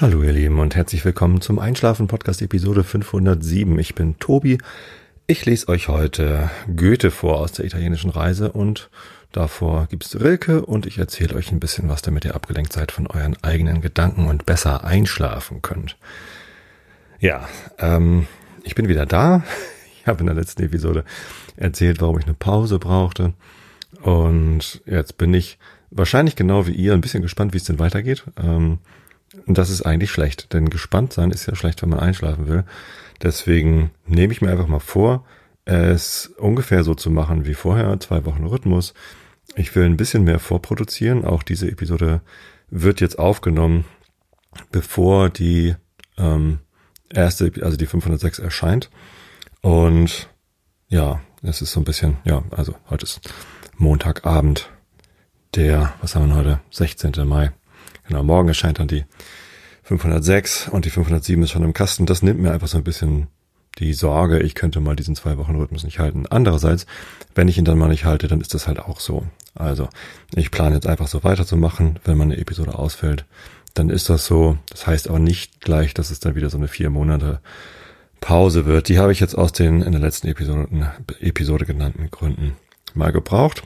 Hallo ihr Lieben und herzlich willkommen zum Einschlafen Podcast Episode 507. Ich bin Tobi. Ich lese euch heute Goethe vor aus der italienischen Reise und davor gibt's Rilke und ich erzähle euch ein bisschen was, damit ihr abgelenkt seid von euren eigenen Gedanken und besser einschlafen könnt. Ja, ähm, ich bin wieder da. Ich habe in der letzten Episode erzählt, warum ich eine Pause brauchte und jetzt bin ich wahrscheinlich genau wie ihr ein bisschen gespannt, wie es denn weitergeht. Ähm, und das ist eigentlich schlecht, denn gespannt sein ist ja schlecht, wenn man einschlafen will. Deswegen nehme ich mir einfach mal vor, es ungefähr so zu machen wie vorher, zwei Wochen Rhythmus. Ich will ein bisschen mehr vorproduzieren. Auch diese Episode wird jetzt aufgenommen, bevor die ähm, erste, also die 506 erscheint. Und ja, es ist so ein bisschen, ja, also heute ist Montagabend, der, was haben wir heute, 16. Mai. Genau, morgen erscheint dann die 506 und die 507 ist schon im Kasten. Das nimmt mir einfach so ein bisschen die Sorge, ich könnte mal diesen zwei Wochen Rhythmus nicht halten. Andererseits, wenn ich ihn dann mal nicht halte, dann ist das halt auch so. Also, ich plane jetzt einfach so weiterzumachen. Wenn meine Episode ausfällt, dann ist das so. Das heißt aber nicht gleich, dass es dann wieder so eine vier Monate Pause wird. Die habe ich jetzt aus den in der letzten Episode, Episode genannten Gründen mal gebraucht.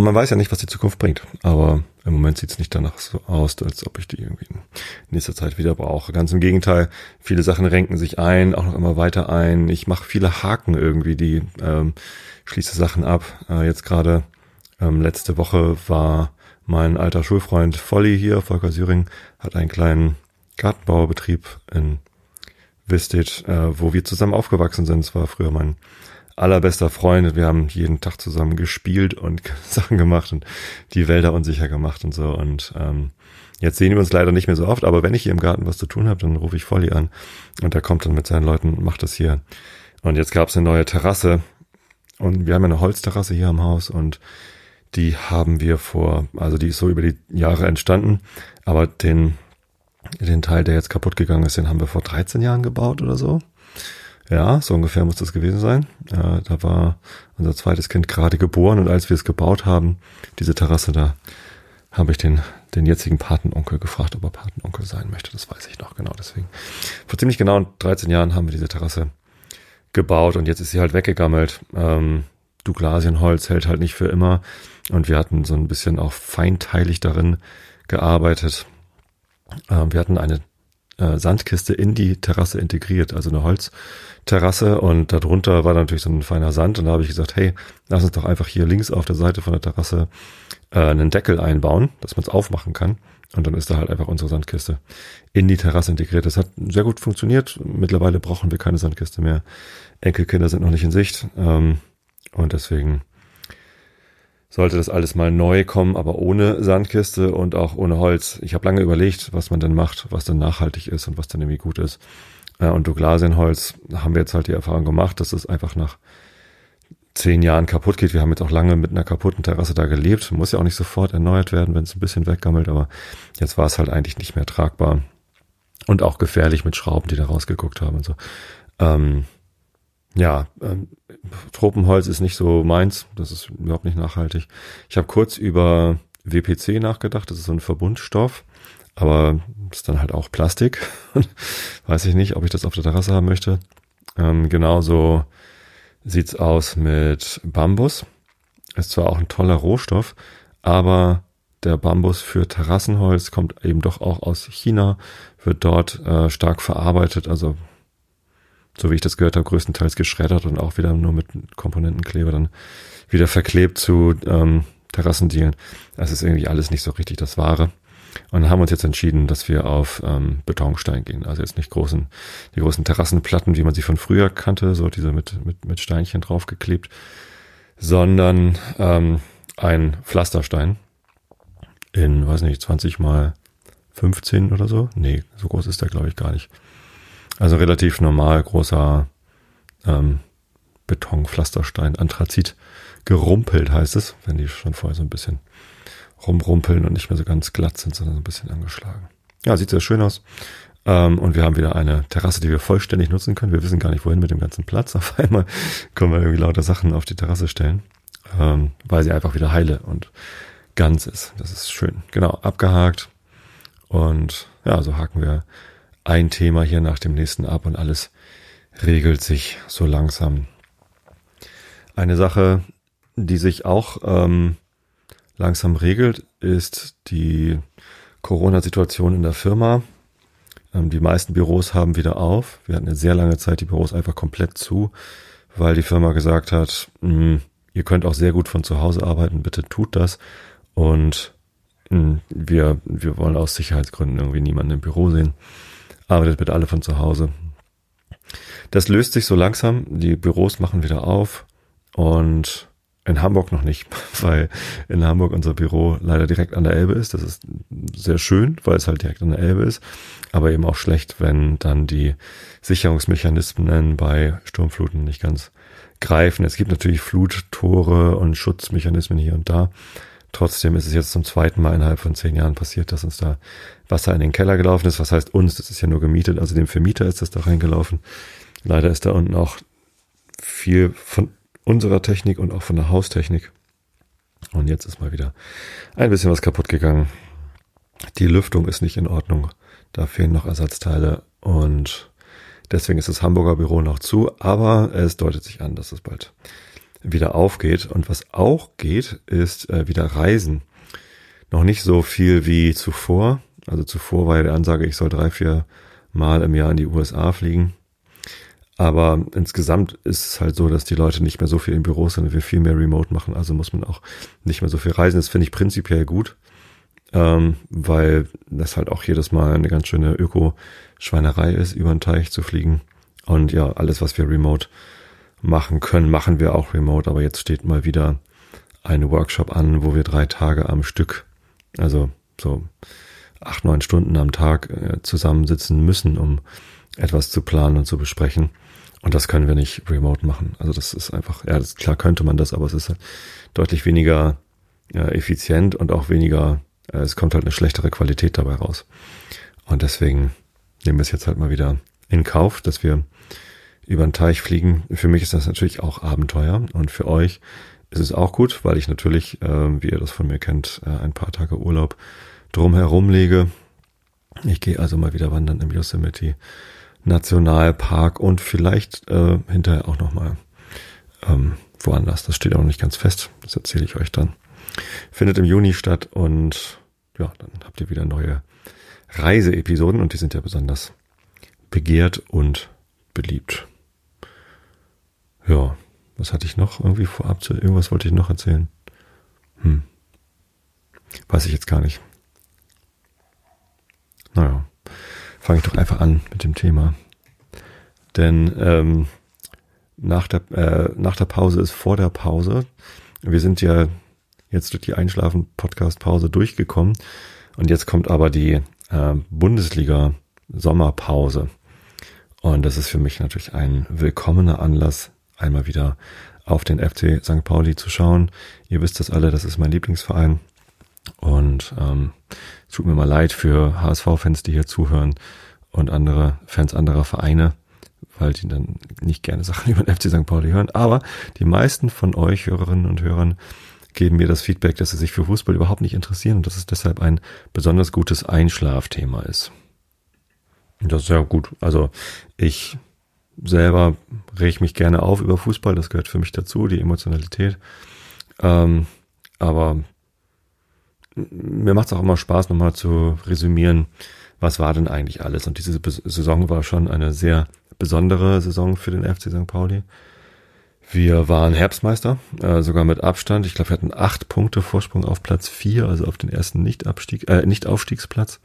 Und man weiß ja nicht, was die Zukunft bringt. Aber im Moment sieht es nicht danach so aus, als ob ich die irgendwie in nächster Zeit wieder brauche. Ganz im Gegenteil, viele Sachen renken sich ein, auch noch immer weiter ein. Ich mache viele Haken irgendwie, die ähm, schließe Sachen ab. Äh, jetzt gerade ähm, letzte Woche war mein alter Schulfreund Volli hier, Volker Syring, hat einen kleinen Gartenbauerbetrieb in Vistit, äh, wo wir zusammen aufgewachsen sind. Es war früher mein allerbester Freund. Wir haben jeden Tag zusammen gespielt und Sachen gemacht und die Wälder unsicher gemacht und so. Und ähm, jetzt sehen wir uns leider nicht mehr so oft, aber wenn ich hier im Garten was zu tun habe, dann rufe ich Volli an und der kommt dann mit seinen Leuten und macht das hier. Und jetzt gab es eine neue Terrasse und wir haben eine Holzterrasse hier am Haus und die haben wir vor, also die ist so über die Jahre entstanden, aber den, den Teil, der jetzt kaputt gegangen ist, den haben wir vor 13 Jahren gebaut oder so. Ja, so ungefähr muss das gewesen sein. Äh, da war unser zweites Kind gerade geboren und als wir es gebaut haben, diese Terrasse da, habe ich den, den jetzigen Patenonkel gefragt, ob er Patenonkel sein möchte. Das weiß ich noch genau. Deswegen vor ziemlich genau 13 Jahren haben wir diese Terrasse gebaut und jetzt ist sie halt weggegammelt. Ähm, Douglasienholz hält halt nicht für immer und wir hatten so ein bisschen auch feinteilig darin gearbeitet. Ähm, wir hatten eine äh, Sandkiste in die Terrasse integriert, also eine Holzterrasse und darunter war natürlich so ein feiner Sand und da habe ich gesagt, hey, lass uns doch einfach hier links auf der Seite von der Terrasse äh, einen Deckel einbauen, dass man es aufmachen kann und dann ist da halt einfach unsere Sandkiste in die Terrasse integriert. Das hat sehr gut funktioniert. Mittlerweile brauchen wir keine Sandkiste mehr. Enkelkinder sind noch nicht in Sicht ähm, und deswegen sollte das alles mal neu kommen, aber ohne Sandkiste und auch ohne Holz. Ich habe lange überlegt, was man denn macht, was dann nachhaltig ist und was dann irgendwie gut ist. Äh, und Douglasienholz haben wir jetzt halt die Erfahrung gemacht, dass es einfach nach zehn Jahren kaputt geht. Wir haben jetzt auch lange mit einer kaputten Terrasse da gelebt. Muss ja auch nicht sofort erneuert werden, wenn es ein bisschen weggammelt, aber jetzt war es halt eigentlich nicht mehr tragbar. Und auch gefährlich mit Schrauben, die da rausgeguckt haben und so. Ähm, ja, ähm, Tropenholz ist nicht so meins. Das ist überhaupt nicht nachhaltig. Ich habe kurz über WPC nachgedacht. Das ist so ein Verbundstoff. Aber ist dann halt auch Plastik. Weiß ich nicht, ob ich das auf der Terrasse haben möchte. Ähm, genauso sieht's aus mit Bambus. Ist zwar auch ein toller Rohstoff, aber der Bambus für Terrassenholz kommt eben doch auch aus China, wird dort äh, stark verarbeitet, also so wie ich das gehört habe, größtenteils geschreddert und auch wieder nur mit Komponentenkleber dann wieder verklebt zu ähm, Terrassendielen. Das ist irgendwie alles nicht so richtig das Wahre. Und haben uns jetzt entschieden, dass wir auf ähm, Betonstein gehen. Also jetzt nicht großen, die großen Terrassenplatten, wie man sie von früher kannte, so diese mit, mit, mit Steinchen draufgeklebt, sondern ähm, ein Pflasterstein in, weiß nicht, 20 mal 15 oder so. Nee, so groß ist der, glaube ich, gar nicht. Also relativ normal großer ähm, Betonpflasterstein, Anthrazit gerumpelt heißt es, wenn die schon vorher so ein bisschen rumrumpeln und nicht mehr so ganz glatt sind, sondern so ein bisschen angeschlagen. Ja, sieht sehr schön aus. Ähm, und wir haben wieder eine Terrasse, die wir vollständig nutzen können. Wir wissen gar nicht, wohin mit dem ganzen Platz. Auf einmal können wir irgendwie lauter Sachen auf die Terrasse stellen, ähm, weil sie einfach wieder heile und ganz ist. Das ist schön. Genau, abgehakt. Und ja, so haken wir ein Thema hier nach dem nächsten ab und alles regelt sich so langsam. Eine Sache, die sich auch ähm, langsam regelt, ist die Corona-Situation in der Firma. Ähm, die meisten Büros haben wieder auf. Wir hatten eine sehr lange Zeit die Büros einfach komplett zu, weil die Firma gesagt hat, mh, hm, ihr könnt auch sehr gut von zu Hause arbeiten, bitte tut das. Und mh, hm, wir, wir wollen aus Sicherheitsgründen irgendwie niemanden im Büro sehen. Arbeitet bitte alle von zu Hause. Das löst sich so langsam. Die Büros machen wieder auf und in Hamburg noch nicht, weil in Hamburg unser Büro leider direkt an der Elbe ist. Das ist sehr schön, weil es halt direkt an der Elbe ist, aber eben auch schlecht, wenn dann die Sicherungsmechanismen bei Sturmfluten nicht ganz greifen. Es gibt natürlich Fluttore und Schutzmechanismen hier und da. Trotzdem ist es jetzt zum zweiten Mal innerhalb von zehn Jahren passiert, dass uns da Wasser in den Keller gelaufen ist. Was heißt uns? Das ist ja nur gemietet, also dem Vermieter ist das da reingelaufen. Leider ist da unten auch viel von unserer Technik und auch von der Haustechnik. Und jetzt ist mal wieder ein bisschen was kaputt gegangen. Die Lüftung ist nicht in Ordnung. Da fehlen noch Ersatzteile und deswegen ist das Hamburger Büro noch zu, aber es deutet sich an, dass es bald wieder aufgeht. Und was auch geht, ist äh, wieder Reisen. Noch nicht so viel wie zuvor. Also zuvor war ja die Ansage, ich soll drei, vier Mal im Jahr in die USA fliegen. Aber insgesamt ist es halt so, dass die Leute nicht mehr so viel im Büro sind und wir viel mehr remote machen. Also muss man auch nicht mehr so viel reisen. Das finde ich prinzipiell gut, ähm, weil das halt auch jedes Mal eine ganz schöne Öko-Schweinerei ist, über den Teich zu fliegen. Und ja, alles, was wir remote machen können, machen wir auch remote. Aber jetzt steht mal wieder ein Workshop an, wo wir drei Tage am Stück, also so acht, neun Stunden am Tag äh, zusammensitzen müssen, um etwas zu planen und zu besprechen. Und das können wir nicht remote machen. Also das ist einfach, ja, das, klar könnte man das, aber es ist halt deutlich weniger äh, effizient und auch weniger, äh, es kommt halt eine schlechtere Qualität dabei raus. Und deswegen nehmen wir es jetzt halt mal wieder in Kauf, dass wir über den Teich fliegen. Für mich ist das natürlich auch Abenteuer und für euch ist es auch gut, weil ich natürlich, äh, wie ihr das von mir kennt, äh, ein paar Tage Urlaub drumherum lege. Ich gehe also mal wieder wandern im Yosemite Nationalpark und vielleicht äh, hinterher auch nochmal ähm, woanders. Das steht auch noch nicht ganz fest. Das erzähle ich euch dann. Findet im Juni statt und ja, dann habt ihr wieder neue Reiseepisoden und die sind ja besonders begehrt und beliebt. Ja, was hatte ich noch irgendwie vorab zu, irgendwas wollte ich noch erzählen. Hm. Weiß ich jetzt gar nicht. Naja fange ich doch einfach an mit dem Thema. Denn ähm, nach, der, äh, nach der Pause ist vor der Pause. Wir sind ja jetzt durch die Einschlafen-Podcast-Pause durchgekommen. Und jetzt kommt aber die äh, Bundesliga-Sommerpause. Und das ist für mich natürlich ein willkommener Anlass, einmal wieder auf den FC St. Pauli zu schauen. Ihr wisst das alle, das ist mein Lieblingsverein. Und ähm, es tut mir mal leid für HSV-Fans, die hier zuhören und andere Fans anderer Vereine, weil die dann nicht gerne Sachen über den FC St. Pauli hören. Aber die meisten von euch Hörerinnen und Hörern geben mir das Feedback, dass sie sich für Fußball überhaupt nicht interessieren und dass es deshalb ein besonders gutes Einschlafthema ist. Das ist ja gut. Also ich selber reg mich gerne auf über Fußball, das gehört für mich dazu, die Emotionalität. Ähm, aber mir macht es auch immer Spaß, nochmal zu resümieren, was war denn eigentlich alles. Und diese Saison war schon eine sehr besondere Saison für den FC St. Pauli. Wir waren Herbstmeister, äh, sogar mit Abstand. Ich glaube, wir hatten acht Punkte Vorsprung auf Platz vier, also auf den ersten Nicht-Abstieg, äh, Nicht-Aufstiegsplatz.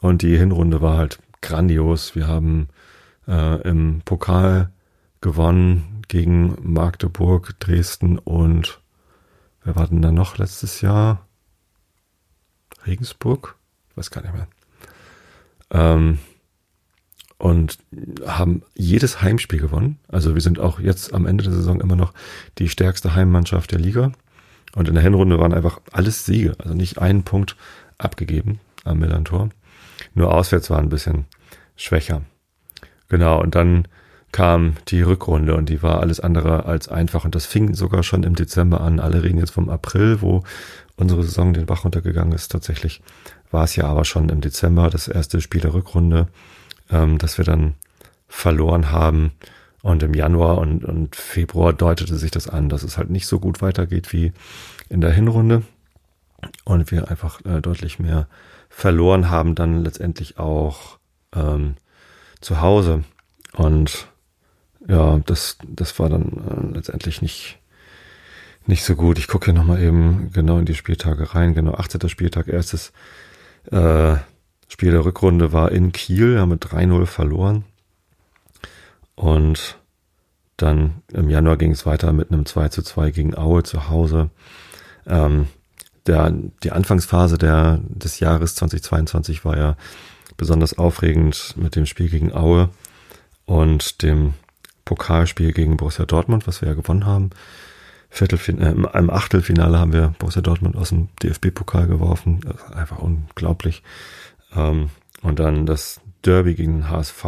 Und die Hinrunde war halt grandios. Wir haben äh, im Pokal gewonnen gegen Magdeburg, Dresden und wer war denn da noch letztes Jahr? Regensburg? Ich weiß gar nicht mehr. Ähm, und haben jedes Heimspiel gewonnen. Also wir sind auch jetzt am Ende der Saison immer noch die stärkste Heimmannschaft der Liga. Und in der Hinrunde waren einfach alles Siege, also nicht einen Punkt abgegeben am Millantor. Nur auswärts war ein bisschen schwächer. Genau, und dann kam die Rückrunde und die war alles andere als einfach. Und das fing sogar schon im Dezember an. Alle reden jetzt vom April, wo unsere Saison den Bach runtergegangen ist. Tatsächlich war es ja aber schon im Dezember, das erste Spiel der Rückrunde, ähm, dass wir dann verloren haben. Und im Januar und, und Februar deutete sich das an, dass es halt nicht so gut weitergeht wie in der Hinrunde. Und wir einfach äh, deutlich mehr verloren haben, dann letztendlich auch ähm, zu Hause. Und ja, das, das war dann äh, letztendlich nicht, nicht so gut. Ich gucke hier nochmal eben genau in die Spieltage rein. Genau, 18. Spieltag, erstes äh, Spiel der Rückrunde war in Kiel, haben mit 3-0 verloren. Und dann im Januar ging es weiter mit einem 2 zu 2 gegen Aue zu Hause. Ähm, der, die Anfangsphase der, des Jahres 2022 war ja besonders aufregend mit dem Spiel gegen Aue und dem Pokalspiel gegen Borussia Dortmund, was wir ja gewonnen haben. Viertelfinale, äh, im Achtelfinale haben wir Borussia Dortmund aus dem DFB-Pokal geworfen. einfach unglaublich. Ähm, und dann das Derby gegen den HSV,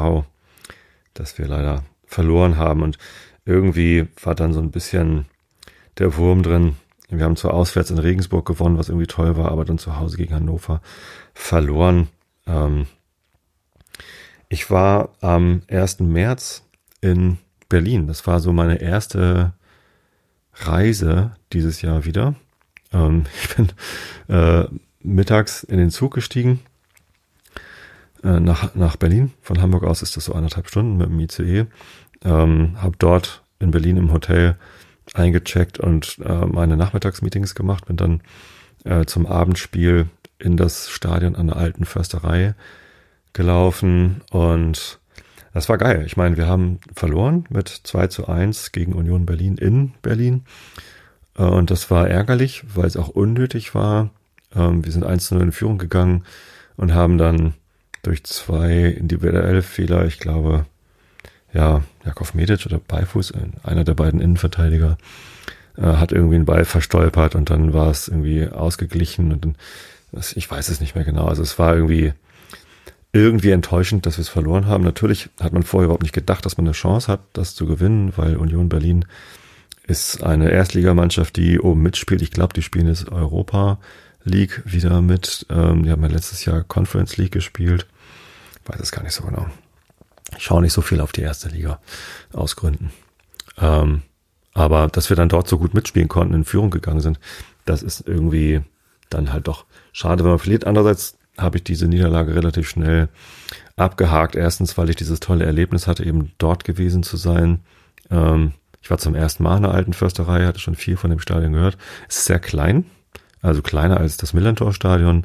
das wir leider verloren haben. Und irgendwie war dann so ein bisschen der Wurm drin. Wir haben zwar auswärts in Regensburg gewonnen, was irgendwie toll war, aber dann zu Hause gegen Hannover verloren. Ähm, ich war am 1. März in Berlin. Das war so meine erste Reise dieses Jahr wieder. Ähm, ich bin äh, mittags in den Zug gestiegen äh, nach, nach Berlin. Von Hamburg aus ist das so anderthalb Stunden mit dem ICE. Ähm, habe dort in Berlin im Hotel eingecheckt und äh, meine Nachmittagsmeetings gemacht. Bin dann äh, zum Abendspiel in das Stadion an der alten Försterei gelaufen und das war geil. Ich meine, wir haben verloren mit 2 zu 1 gegen Union Berlin in Berlin. Äh, und das war ärgerlich, weil es auch unnötig war. Ähm, wir sind 1 zu 0 in Führung gegangen und haben dann durch zwei individuelle Fehler, ich glaube, ja, Jakov Medic oder Beifuß, einer der beiden Innenverteidiger, äh, hat irgendwie einen Ball verstolpert und dann war es irgendwie ausgeglichen und dann, ich weiß es nicht mehr genau. Also es war irgendwie irgendwie enttäuschend, dass wir es verloren haben. Natürlich hat man vorher überhaupt nicht gedacht, dass man eine Chance hat, das zu gewinnen, weil Union Berlin ist eine Erstligamannschaft, die oben mitspielt. Ich glaube, die spielen jetzt Europa League wieder mit. Ähm, die haben ja letztes Jahr Conference League gespielt. Ich weiß es gar nicht so genau. Ich schaue nicht so viel auf die erste Liga aus Gründen. Ähm, aber dass wir dann dort so gut mitspielen konnten, in Führung gegangen sind, das ist irgendwie dann halt doch schade, wenn man verliert. Andererseits habe ich diese Niederlage relativ schnell abgehakt. Erstens, weil ich dieses tolle Erlebnis hatte, eben dort gewesen zu sein. Ähm, ich war zum ersten Mal in der alten Försterei, hatte schon viel von dem Stadion gehört. Es ist sehr klein, also kleiner als das Millantor-Stadion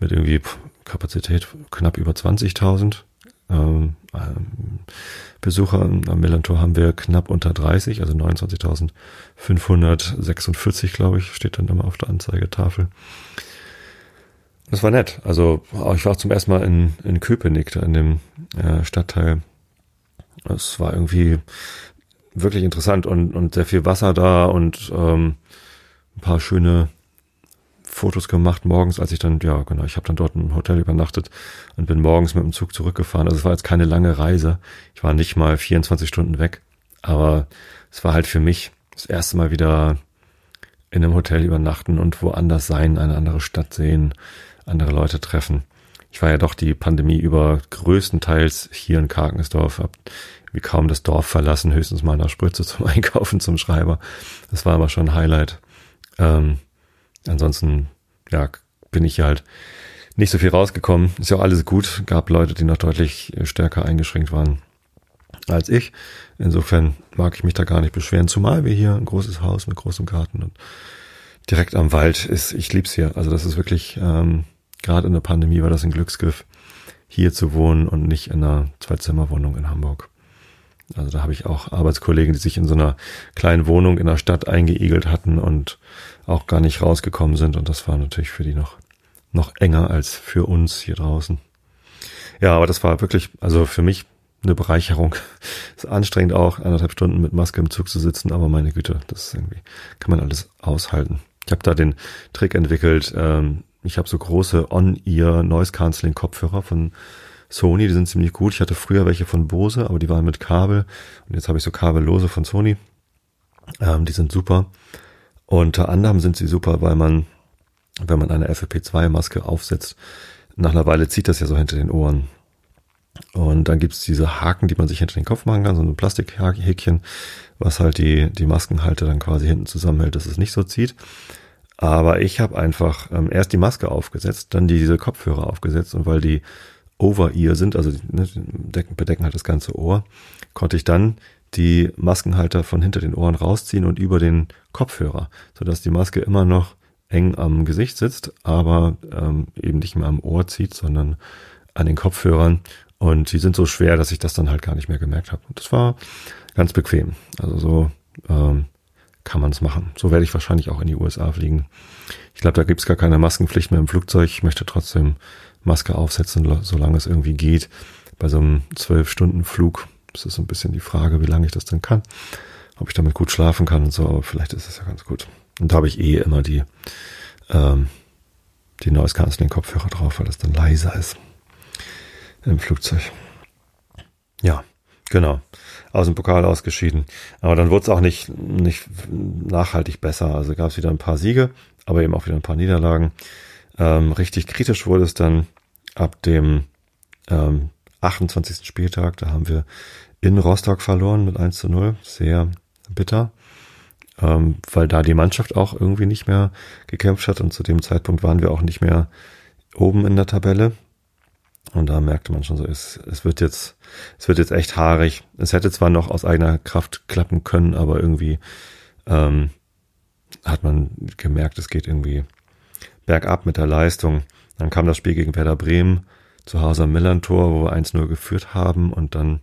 mit irgendwie Kapazität knapp über 20.000. Ähm, ähm, Besucher am Millantor haben wir knapp unter 30, also 29.546, glaube ich, steht dann immer auf der Anzeigetafel. Das war nett. Also ich war auch zum ersten Mal in, in Köpenick, in dem äh, Stadtteil. Es war irgendwie wirklich interessant und, und sehr viel Wasser da und ähm, ein paar schöne Fotos gemacht morgens, als ich dann, ja genau, ich habe dann dort im Hotel übernachtet und bin morgens mit dem Zug zurückgefahren. Also es war jetzt keine lange Reise. Ich war nicht mal 24 Stunden weg, aber es war halt für mich das erste Mal wieder in einem Hotel übernachten und woanders sein, eine andere Stadt sehen, andere Leute treffen. Ich war ja doch die Pandemie über größtenteils hier in Karkensdorf, hab wie kaum das Dorf verlassen, höchstens mal nach Spritze zum Einkaufen, zum Schreiber. Das war aber schon ein Highlight. Ähm, ansonsten, ja, bin ich halt nicht so viel rausgekommen. Ist ja auch alles gut. Gab Leute, die noch deutlich stärker eingeschränkt waren als ich. Insofern mag ich mich da gar nicht beschweren, zumal wir hier ein großes Haus mit großem Garten und direkt am Wald ist. Ich lieb's hier. Also das ist wirklich ähm, gerade in der Pandemie war das ein Glücksgriff, hier zu wohnen und nicht in einer Zwei-Zimmer-Wohnung in Hamburg. Also da habe ich auch Arbeitskollegen, die sich in so einer kleinen Wohnung in der Stadt eingeigelt hatten und auch gar nicht rausgekommen sind. Und das war natürlich für die noch, noch enger als für uns hier draußen. Ja, aber das war wirklich, also für mich eine Bereicherung. Ist anstrengend auch, anderthalb Stunden mit Maske im Zug zu sitzen, aber meine Güte, das ist irgendwie, kann man alles aushalten. Ich habe da den Trick entwickelt, ähm, ich habe so große On-Ear Noise Cancelling Kopfhörer von Sony, die sind ziemlich gut. Ich hatte früher welche von Bose, aber die waren mit Kabel. Und jetzt habe ich so kabellose von Sony. Ähm, die sind super. Unter anderem sind sie super, weil man, wenn man eine FFP2-Maske aufsetzt, nach einer Weile zieht das ja so hinter den Ohren. Und dann gibt's diese Haken, die man sich hinter den Kopf machen kann, so ein Plastikhäkchen, was halt die, die Maskenhalter dann quasi hinten zusammenhält, dass es nicht so zieht. Aber ich habe einfach ähm, erst die Maske aufgesetzt, dann diese Kopfhörer aufgesetzt und weil die Over-Ear sind, also ne, decken, bedecken halt das ganze Ohr, konnte ich dann die Maskenhalter von hinter den Ohren rausziehen und über den Kopfhörer, sodass die Maske immer noch eng am Gesicht sitzt, aber ähm, eben nicht mehr am Ohr zieht, sondern an den Kopfhörern. Und die sind so schwer, dass ich das dann halt gar nicht mehr gemerkt habe. Und das war ganz bequem. Also so ähm, kann man es machen. So werde ich wahrscheinlich auch in die USA fliegen. Ich glaube, da gibt es gar keine Maskenpflicht mehr im Flugzeug. Ich möchte trotzdem Maske aufsetzen, solange es irgendwie geht. Bei so einem zwölf Stunden Flug ist es so ein bisschen die Frage, wie lange ich das denn kann. Ob ich damit gut schlafen kann und so, aber vielleicht ist es ja ganz gut. Und da habe ich eh immer die, ähm, die Noise Cancelling Kopfhörer drauf, weil das dann leiser ist im Flugzeug. Ja, genau. Aus dem Pokal ausgeschieden. Aber dann wurde es auch nicht, nicht nachhaltig besser. Also gab es wieder ein paar Siege, aber eben auch wieder ein paar Niederlagen. Ähm, richtig kritisch wurde es dann ab dem ähm, 28. Spieltag. Da haben wir in Rostock verloren mit 1 zu 0. Sehr bitter ähm, weil da die Mannschaft auch irgendwie nicht mehr gekämpft hat und zu dem Zeitpunkt waren wir auch nicht mehr oben in der Tabelle. Und da merkte man schon so, es, es wird jetzt, es wird jetzt echt haarig. Es hätte zwar noch aus eigener Kraft klappen können, aber irgendwie ähm, hat man gemerkt, es geht irgendwie bergab mit der Leistung. Dann kam das Spiel gegen Werder Bremen zu Hause am Millantor, wo wir 1-0 geführt haben und dann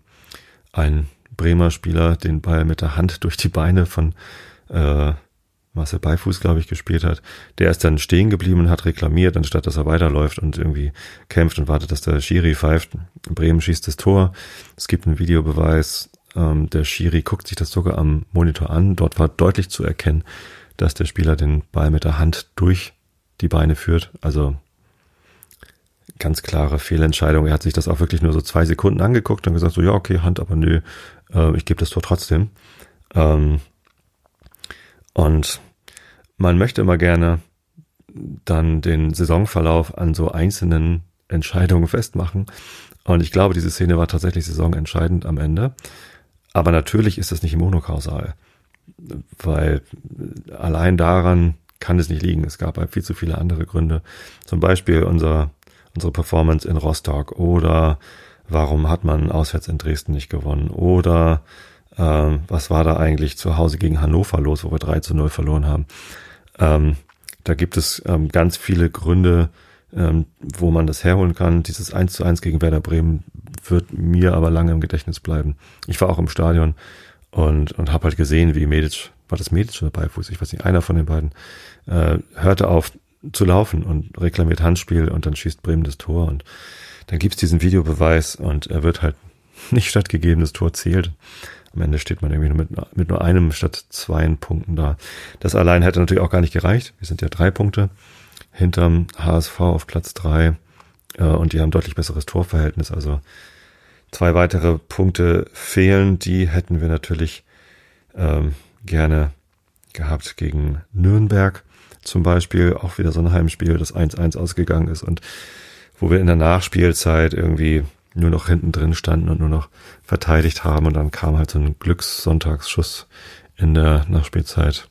ein Bremer Spieler den Ball mit der Hand durch die Beine von äh, Marcel Beifuß, glaube ich, gespielt hat, der ist dann stehen geblieben und hat reklamiert, anstatt dass er weiterläuft und irgendwie kämpft und wartet, dass der Schiri pfeift. Bremen schießt das Tor. Es gibt einen Videobeweis. Ähm, der Schiri guckt sich das sogar am Monitor an. Dort war deutlich zu erkennen, dass der Spieler den Ball mit der Hand durch die Beine führt. Also ganz klare Fehlentscheidung. Er hat sich das auch wirklich nur so zwei Sekunden angeguckt und gesagt so, ja, okay, Hand, aber nö, äh, ich gebe das Tor trotzdem. Ähm, und man möchte immer gerne dann den Saisonverlauf an so einzelnen Entscheidungen festmachen. Und ich glaube, diese Szene war tatsächlich saisonentscheidend am Ende. Aber natürlich ist das nicht monokausal, weil allein daran kann es nicht liegen. Es gab halt viel zu viele andere Gründe. Zum Beispiel unser, unsere Performance in Rostock oder warum hat man auswärts in Dresden nicht gewonnen oder ähm, was war da eigentlich zu Hause gegen Hannover los, wo wir 3 zu 0 verloren haben. Ähm, da gibt es ähm, ganz viele Gründe, ähm, wo man das herholen kann. Dieses 1 zu 1 gegen Werder Bremen wird mir aber lange im Gedächtnis bleiben. Ich war auch im Stadion und, und habe halt gesehen, wie Medic, war das Medic oder Beifuß, ich weiß nicht, einer von den beiden, äh, hörte auf zu laufen und reklamiert Handspiel und dann schießt Bremen das Tor und dann gibt's diesen Videobeweis und er wird halt nicht stattgegeben, das Tor zählt. Am Ende steht man irgendwie nur mit, mit nur einem statt zwei Punkten da. Das allein hätte natürlich auch gar nicht gereicht. Wir sind ja drei Punkte hinterm HSV auf Platz drei äh, und die haben deutlich besseres Torverhältnis. Also zwei weitere Punkte fehlen. Die hätten wir natürlich ähm, gerne gehabt gegen Nürnberg zum Beispiel. Auch wieder so ein Heimspiel, das 1-1 ausgegangen ist und wo wir in der Nachspielzeit irgendwie nur noch hinten drin standen und nur noch verteidigt haben und dann kam halt so ein Glückssonntagsschuss in der Nachspielzeit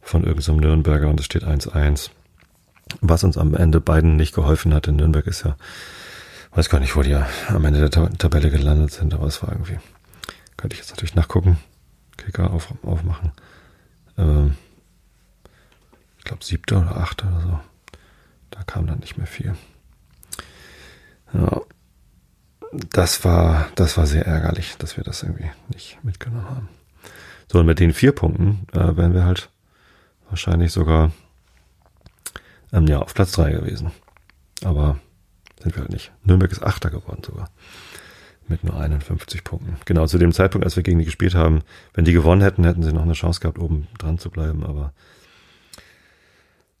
von irgendeinem so Nürnberger und es steht 1-1. Was uns am Ende beiden nicht geholfen hat, in Nürnberg ist ja, weiß gar nicht, wo die ja am Ende der Tabelle gelandet sind, aber es war irgendwie, könnte ich jetzt natürlich nachgucken, Kicker auf, aufmachen. Ähm, ich glaube siebter oder achter oder so. Da kam dann nicht mehr viel. Ja, das war, das war sehr ärgerlich, dass wir das irgendwie nicht mitgenommen haben. So, und mit den vier Punkten äh, wären wir halt wahrscheinlich sogar ähm, ja, auf Platz drei gewesen. Aber sind wir halt nicht. Nürnberg ist Achter geworden sogar. Mit nur 51 Punkten. Genau, zu dem Zeitpunkt, als wir gegen die gespielt haben, wenn die gewonnen hätten, hätten sie noch eine Chance gehabt, oben dran zu bleiben, aber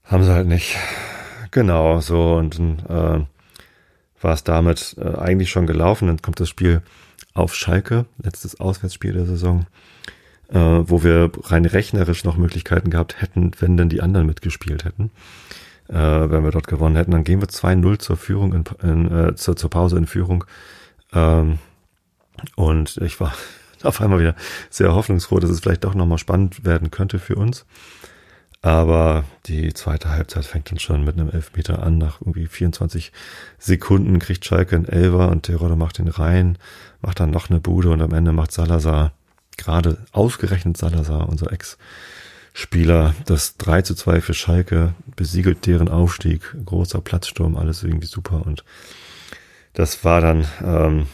haben sie halt nicht. Genau, so und äh, war es damit äh, eigentlich schon gelaufen. Dann kommt das Spiel auf Schalke, letztes Auswärtsspiel der Saison, äh, wo wir rein rechnerisch noch Möglichkeiten gehabt hätten, wenn denn die anderen mitgespielt hätten. äh, wenn wir dort gewonnen hätten. Dann gehen wir 2-0 zur Führung, in, in, äh, zur, zur Pause in Führung. Ähm, und ich war auf einmal wieder sehr hoffnungsfroh, dass es vielleicht doch nochmal spannend werden könnte für uns. Aber die zweite Halbzeit fängt dann schon mit einem Elfmeter an. Nach irgendwie 24 Sekunden kriegt Schalke einen Elfer und Terodde macht den rein, macht dann noch eine Bude und am Ende macht Salazar, gerade ausgerechnet Salazar, unser Ex-Spieler, das 3 zu 2 für Schalke, besiegelt deren Aufstieg, großer Platzsturm, alles irgendwie super und das war dann ähm,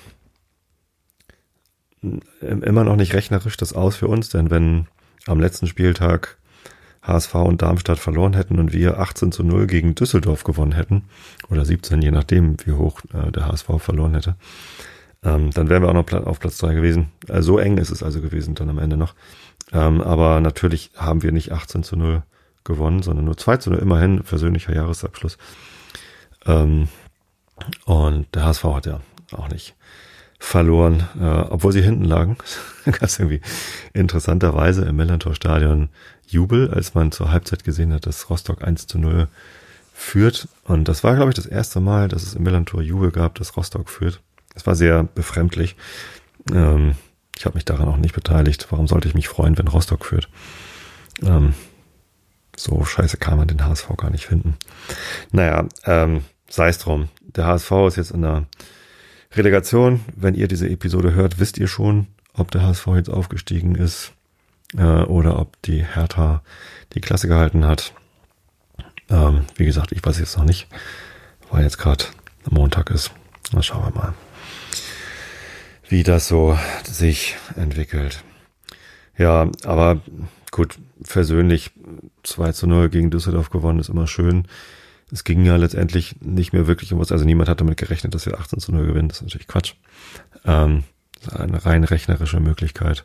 immer noch nicht rechnerisch das aus für uns, denn wenn am letzten Spieltag HSV und Darmstadt verloren hätten und wir 18 zu 0 gegen Düsseldorf gewonnen hätten, oder 17, je nachdem, wie hoch äh, der HSV verloren hätte, ähm, dann wären wir auch noch auf Platz 3 gewesen. Äh, so eng ist es also gewesen dann am Ende noch. Ähm, aber natürlich haben wir nicht 18 zu 0 gewonnen, sondern nur 2 zu 0, immerhin persönlicher Jahresabschluss. Ähm, und der HSV hat ja auch nicht verloren, äh, obwohl sie hinten lagen. Ganz irgendwie interessanterweise im Millantor-Stadion Jubel, als man zur Halbzeit gesehen hat, dass Rostock 1 zu 0 führt. Und das war, glaube ich, das erste Mal, dass es im Millantor Jubel gab, dass Rostock führt. Es war sehr befremdlich. Ähm, ich habe mich daran auch nicht beteiligt. Warum sollte ich mich freuen, wenn Rostock führt? Ähm, so scheiße kann man den HSV gar nicht finden. Naja, ähm, sei es drum. Der HSV ist jetzt in der Relegation. Wenn ihr diese Episode hört, wisst ihr schon, ob der HSV jetzt aufgestiegen ist äh, oder ob die Hertha die Klasse gehalten hat. Ähm, wie gesagt, ich weiß jetzt noch nicht, weil jetzt gerade Montag ist. Dann schauen wir mal, wie das so sich entwickelt. Ja, aber gut, persönlich 2 zu 0 gegen Düsseldorf gewonnen ist immer schön es ging ja letztendlich nicht mehr wirklich um was. Also niemand hat damit gerechnet, dass wir 18 zu 0 gewinnen. Das ist natürlich Quatsch. Ähm, eine rein rechnerische Möglichkeit.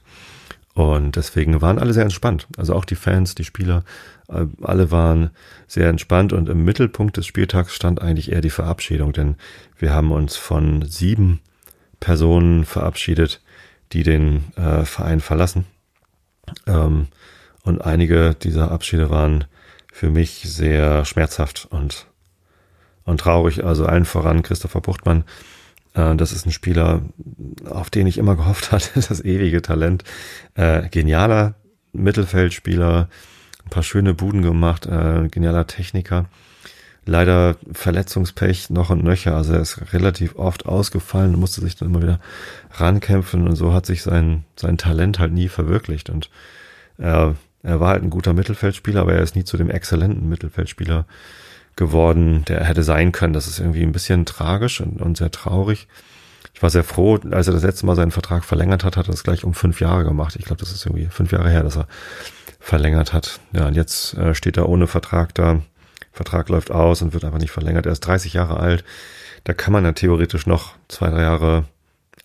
Und deswegen waren alle sehr entspannt. Also auch die Fans, die Spieler, äh, alle waren sehr entspannt und im Mittelpunkt des Spieltags stand eigentlich eher die Verabschiedung, denn wir haben uns von sieben Personen verabschiedet, die den äh, Verein verlassen. Ähm, und einige dieser Abschiede waren für mich sehr schmerzhaft und, und traurig. Also allen voran Christopher Buchtmann. Äh, das ist ein Spieler, auf den ich immer gehofft hatte. Das ewige Talent. Äh, genialer Mittelfeldspieler. Ein paar schöne Buden gemacht. Äh, genialer Techniker. Leider Verletzungspech noch und nöcher. Also er ist relativ oft ausgefallen und musste sich dann immer wieder rankämpfen. Und so hat sich sein, sein Talent halt nie verwirklicht. Und er war halt ein guter Mittelfeldspieler, aber er ist nie zu dem exzellenten Mittelfeldspieler geworden, der hätte sein können. Das ist irgendwie ein bisschen tragisch und, und sehr traurig. Ich war sehr froh, als er das letzte Mal seinen Vertrag verlängert hat, hat er das gleich um fünf Jahre gemacht. Ich glaube, das ist irgendwie fünf Jahre her, dass er verlängert hat. Ja, und jetzt äh, steht er ohne Vertrag da. Vertrag läuft aus und wird einfach nicht verlängert. Er ist 30 Jahre alt. Da kann man ja theoretisch noch zwei, drei Jahre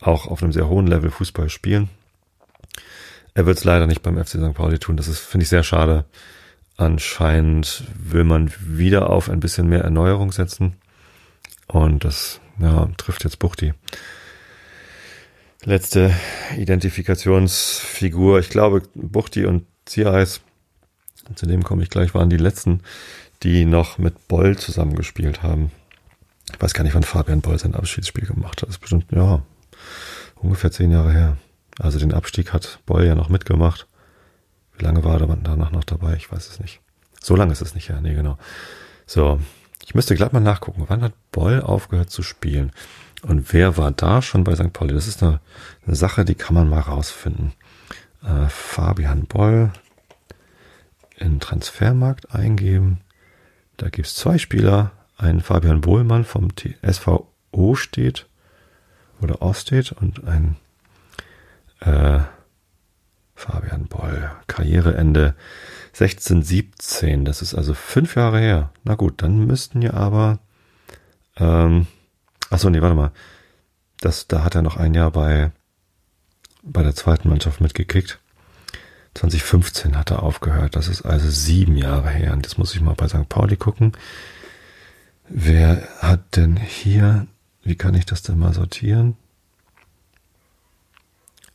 auch auf einem sehr hohen Level Fußball spielen. Er wird es leider nicht beim FC St. Pauli tun. Das ist, finde ich, sehr schade. Anscheinend will man wieder auf ein bisschen mehr Erneuerung setzen. Und das ja, trifft jetzt Buchti. Letzte Identifikationsfigur. Ich glaube, Buchti und Ziereis, zu dem komme ich gleich, waren die letzten, die noch mit Boll zusammengespielt haben. Ich weiß gar nicht, wann Fabian Boll sein Abschiedsspiel gemacht hat. Das ist bestimmt, ja, ungefähr zehn Jahre her. Also den Abstieg hat Boll ja noch mitgemacht. Wie lange war er danach noch dabei? Ich weiß es nicht. So lange ist es nicht, ja. Nee, genau. So, ich müsste glatt mal nachgucken. Wann hat Boll aufgehört zu spielen? Und wer war da schon bei St. Pauli? Das ist eine, eine Sache, die kann man mal rausfinden. Äh, Fabian Boll in Transfermarkt eingeben. Da gibt's zwei Spieler. Ein Fabian Bohlmann vom SVO steht oder O steht und ein äh, Karriereende 1617, das ist also fünf Jahre her. Na gut, dann müssten ja aber, ähm, achso, nee, warte mal, das, da hat er noch ein Jahr bei, bei der zweiten Mannschaft mitgekickt. 2015 hat er aufgehört, das ist also sieben Jahre her. Und das muss ich mal bei St. Pauli gucken. Wer hat denn hier, wie kann ich das denn mal sortieren?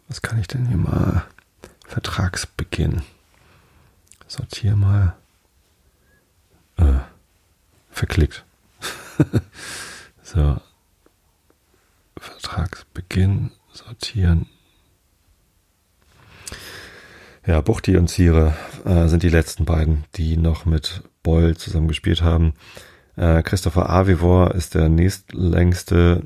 Was kann ich denn hier mal? Vertragsbeginn. Sortier mal. Äh, verklickt. so. Vertragsbeginn, sortieren. Ja, Buchti und Ziere äh, sind die letzten beiden, die noch mit Boll zusammen gespielt haben. Äh, Christopher Avivor ist der nächstlängste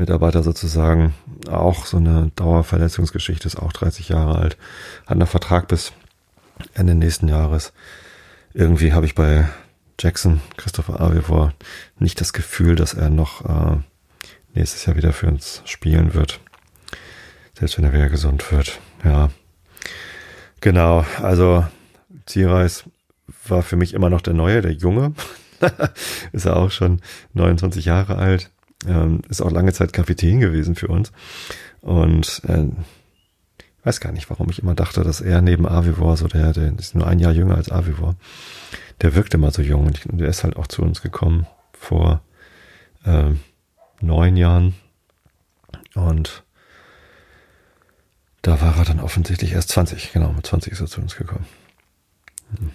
Mitarbeiter sozusagen. Auch so eine Dauerverletzungsgeschichte, ist auch 30 Jahre alt. Hat einen Vertrag bis Ende nächsten Jahres. Irgendwie habe ich bei Jackson, Christopher Avivor, nicht das Gefühl, dass er noch äh, nächstes Jahr wieder für uns spielen wird. Selbst wenn er wieder gesund wird. Ja. Genau, also Zierreis war für mich immer noch der Neue, der Junge. ist er auch schon 29 Jahre alt. Ähm, ist auch lange Zeit Kapitän gewesen für uns. Und äh, weiß gar nicht, warum ich immer dachte, dass er neben Avivor, so der, der ist nur ein Jahr jünger als Avivor, der wirkt immer so jung. Und der ist halt auch zu uns gekommen vor äh, neun Jahren. Und da war er dann offensichtlich erst 20, genau, mit 20 ist er zu uns gekommen. Hm.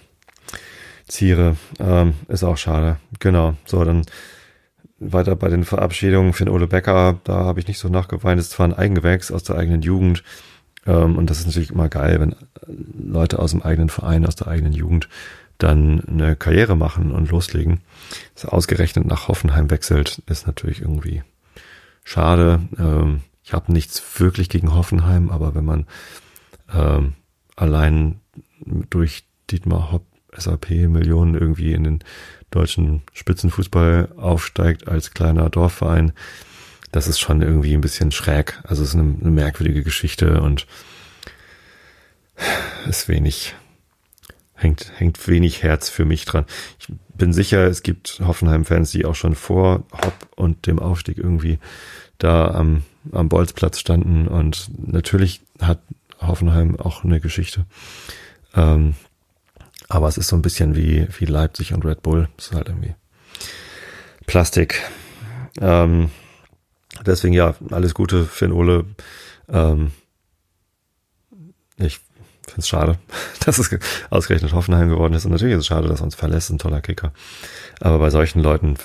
Ziere, ähm, ist auch schade. Genau, so, dann weiter bei den Verabschiedungen für den Ole Becker, da habe ich nicht so nachgeweint. Es ist zwar ein Eigengewächs aus der eigenen Jugend, ähm, und das ist natürlich immer geil, wenn Leute aus dem eigenen Verein, aus der eigenen Jugend dann eine Karriere machen und loslegen. Dass er ausgerechnet nach Hoffenheim wechselt, ist natürlich irgendwie schade. Ähm, ich habe nichts wirklich gegen Hoffenheim, aber wenn man ähm, allein durch Dietmar Hopp SAP Millionen irgendwie in den deutschen Spitzenfußball aufsteigt als kleiner Dorfverein, das ist schon irgendwie ein bisschen schräg. Also es ist eine, eine merkwürdige Geschichte und ist wenig, hängt, hängt wenig Herz für mich dran. Ich bin sicher, es gibt Hoffenheim-Fans, die auch schon vor Hopp und dem Aufstieg irgendwie da am, am Bolzplatz standen und natürlich hat Hoffenheim auch eine Geschichte. Ähm, aber es ist so ein bisschen wie, wie Leipzig und Red Bull. Es ist halt irgendwie Plastik. Ähm, deswegen ja, alles Gute für den Ole. Ähm, ich finde es schade, dass es ausgerechnet Hoffenheim geworden ist. Und natürlich ist es schade, dass er uns verlässt, ein toller Kicker. Aber bei solchen Leuten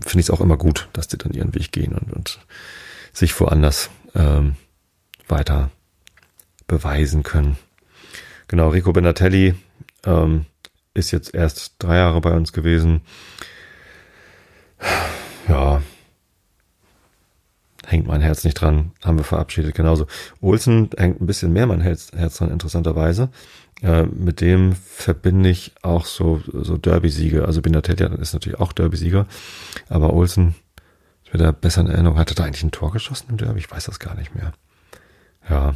finde ich es auch immer gut, dass die dann ihren Weg gehen und, und sich woanders ähm, weiter beweisen können. Genau, Rico Benatelli ähm, ist jetzt erst drei Jahre bei uns gewesen. Ja, hängt mein Herz nicht dran, haben wir verabschiedet. Genauso. Olsen hängt ein bisschen mehr mein Herz, dran, interessanterweise. Äh, mit dem verbinde ich auch so, so Derby-Siege. Also Binatelli ist natürlich auch Derby-Sieger, aber Olsen, ich wieder besser in Erinnerung, hatte da eigentlich ein Tor geschossen im Derby? Ich weiß das gar nicht mehr. Ja,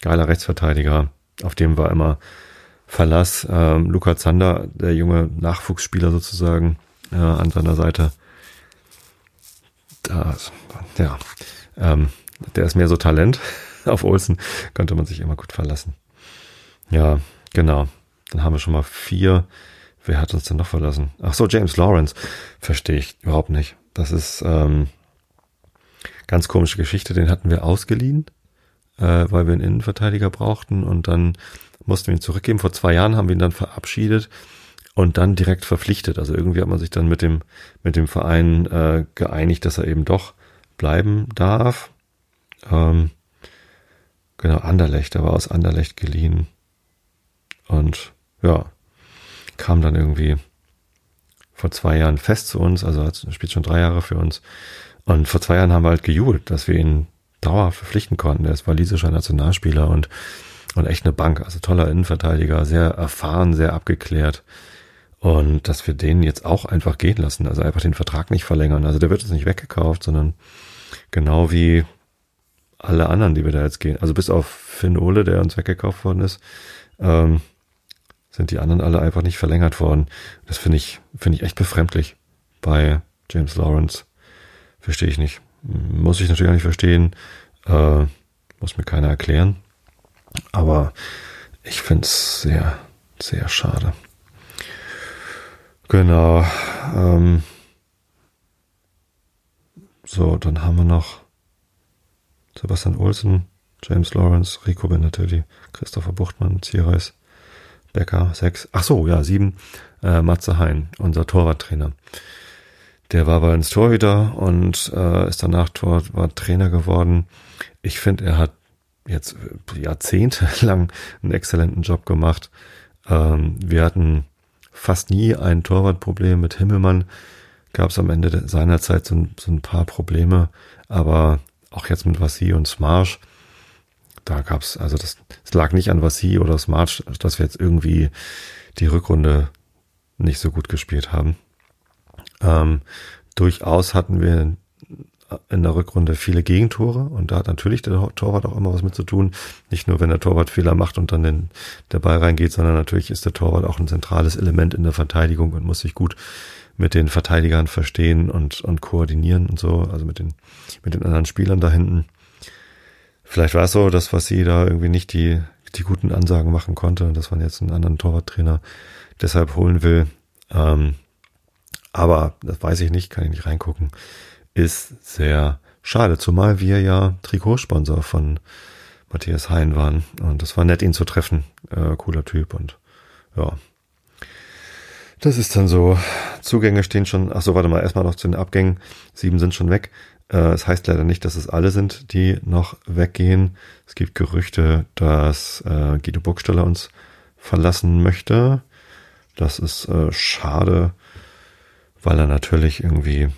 geiler Rechtsverteidiger, auf dem war immer Verlass. Ähm, Luca Zander, der junge Nachwuchsspieler sozusagen, äh, an seiner Seite. Da, ja, ähm, der ist mehr so Talent. Auf Olsen könnte man sich immer gut verlassen. Ja, genau. Dann haben wir schon mal vier. Wer hat uns denn noch verlassen? Ach so, James Lawrence. Verstehe ich überhaupt nicht. Das ist ähm, ganz komische Geschichte. Den hatten wir ausgeliehen, äh, weil wir einen Innenverteidiger brauchten und dann mussten wir ihn zurückgeben. Vor zwei Jahren haben wir ihn dann verabschiedet und dann direkt verpflichtet. Also irgendwie hat man sich dann mit dem, mit dem Verein äh, geeinigt, dass er eben doch bleiben darf. Ähm, genau, Anderlecht, er war aus Anderlecht geliehen. Und ja, kam dann irgendwie vor zwei Jahren fest zu uns, also er spielt schon drei Jahre für uns. Und vor zwei Jahren haben wir halt gejubelt, dass wir ihn dauerhaft verpflichten konnten. Er ist walisischer Nationalspieler und und echt eine Bank, also toller Innenverteidiger, sehr erfahren, sehr abgeklärt. Und dass wir den jetzt auch einfach gehen lassen, also einfach den Vertrag nicht verlängern. Also der wird jetzt nicht weggekauft, sondern genau wie alle anderen, die wir da jetzt gehen. Also bis auf Finn Ole, der uns weggekauft worden ist, ähm, sind die anderen alle einfach nicht verlängert worden. Das finde ich, finde ich echt befremdlich bei James Lawrence. Verstehe ich nicht. Muss ich natürlich auch nicht verstehen. Äh, muss mir keiner erklären. Aber ich finde es sehr, sehr schade. Genau. Ähm, so, dann haben wir noch Sebastian Olsen, James Lawrence, Rico Benatelli, Christopher Buchtmann, Zierreis, Becker, sechs. Ach so, ja, sieben. äh, Matze Hein, unser Torwarttrainer. Der war bei uns Torhüter und äh, ist danach Torwarttrainer geworden. Ich finde, er hat jetzt jahrzehntelang einen exzellenten Job gemacht. Ähm, wir hatten fast nie ein Torwartproblem mit Himmelmann. Gab es am Ende seiner Zeit so, so, ein paar Probleme, aber auch jetzt mit Vassi und Smarsch, da gab es, also das, das lag nicht an Vassi oder Smarsch, dass wir jetzt irgendwie die Rückrunde nicht so gut gespielt haben. Ähm, durchaus hatten wir in der Rückrunde viele Gegentore und da hat natürlich der Torwart auch immer was mit zu tun. Nicht nur, wenn der Torwart Fehler macht und dann den, der Ball reingeht, sondern natürlich ist der Torwart auch ein zentrales Element in der Verteidigung und muss sich gut mit den Verteidigern verstehen und, und koordinieren und so, also mit den, mit den anderen Spielern da hinten. Vielleicht war es so, dass was sie da irgendwie nicht die, die guten Ansagen machen konnte dass man jetzt einen anderen Torwarttrainer deshalb holen will. Ähm, aber das weiß ich nicht, kann ich nicht reingucken ist sehr schade, zumal wir ja Trikotsponsor von Matthias Hein waren. Und das war nett, ihn zu treffen. Äh, cooler Typ und ja. Das ist dann so. Zugänge stehen schon. Ach so, warte mal, erstmal noch zu den Abgängen. Sieben sind schon weg. Äh, es das heißt leider nicht, dass es alle sind, die noch weggehen. Es gibt Gerüchte, dass äh, Guido Burgstaller uns verlassen möchte. Das ist äh, schade, weil er natürlich irgendwie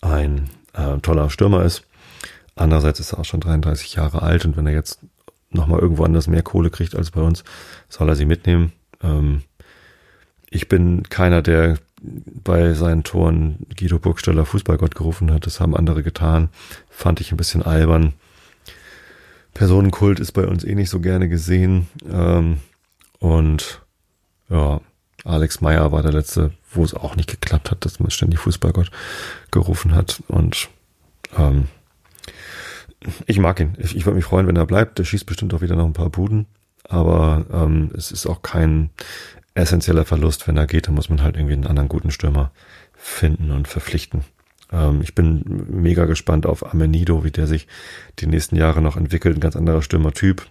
ein äh, toller Stürmer ist. Andererseits ist er auch schon 33 Jahre alt und wenn er jetzt nochmal irgendwo anders mehr Kohle kriegt als bei uns, soll er sie mitnehmen. Ähm, ich bin keiner, der bei seinen Toren Guido Burgstaller Fußballgott gerufen hat. Das haben andere getan. Fand ich ein bisschen albern. Personenkult ist bei uns eh nicht so gerne gesehen. Ähm, und ja, Alex Meyer war der letzte, wo es auch nicht geklappt hat, dass man ständig Fußballgott gerufen hat. Und ähm, ich mag ihn. Ich, ich würde mich freuen, wenn er bleibt. Der schießt bestimmt auch wieder noch ein paar Buden. Aber ähm, es ist auch kein essentieller Verlust. Wenn er geht, dann muss man halt irgendwie einen anderen guten Stürmer finden und verpflichten. Ähm, ich bin mega gespannt auf Amenido, wie der sich die nächsten Jahre noch entwickelt. Ein ganz anderer Stürmertyp.